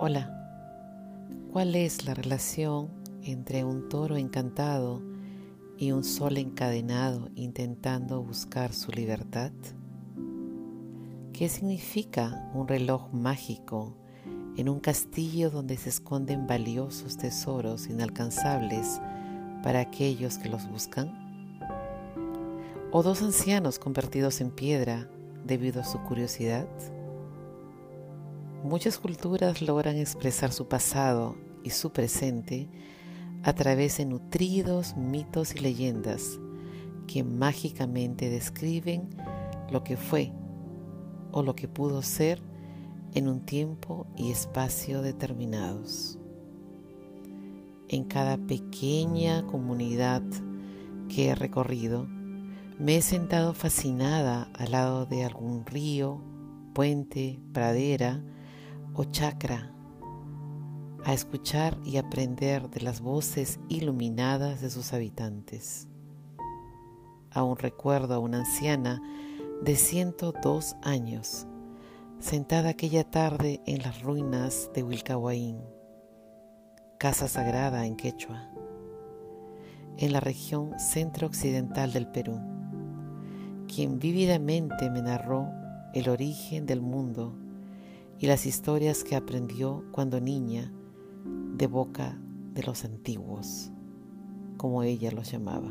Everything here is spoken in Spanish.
Hola, ¿cuál es la relación entre un toro encantado y un sol encadenado intentando buscar su libertad? ¿Qué significa un reloj mágico en un castillo donde se esconden valiosos tesoros inalcanzables para aquellos que los buscan? ¿O dos ancianos convertidos en piedra debido a su curiosidad? Muchas culturas logran expresar su pasado y su presente a través de nutridos mitos y leyendas que mágicamente describen lo que fue o lo que pudo ser en un tiempo y espacio determinados. En cada pequeña comunidad que he recorrido, me he sentado fascinada al lado de algún río, puente, pradera, o chakra a escuchar y aprender de las voces iluminadas de sus habitantes. Aún recuerdo a una anciana de 102 años, sentada aquella tarde en las ruinas de Wilcahuaín, casa sagrada en Quechua, en la región centro-occidental del Perú, quien vívidamente me narró el origen del mundo y las historias que aprendió cuando niña de boca de los antiguos, como ella los llamaba.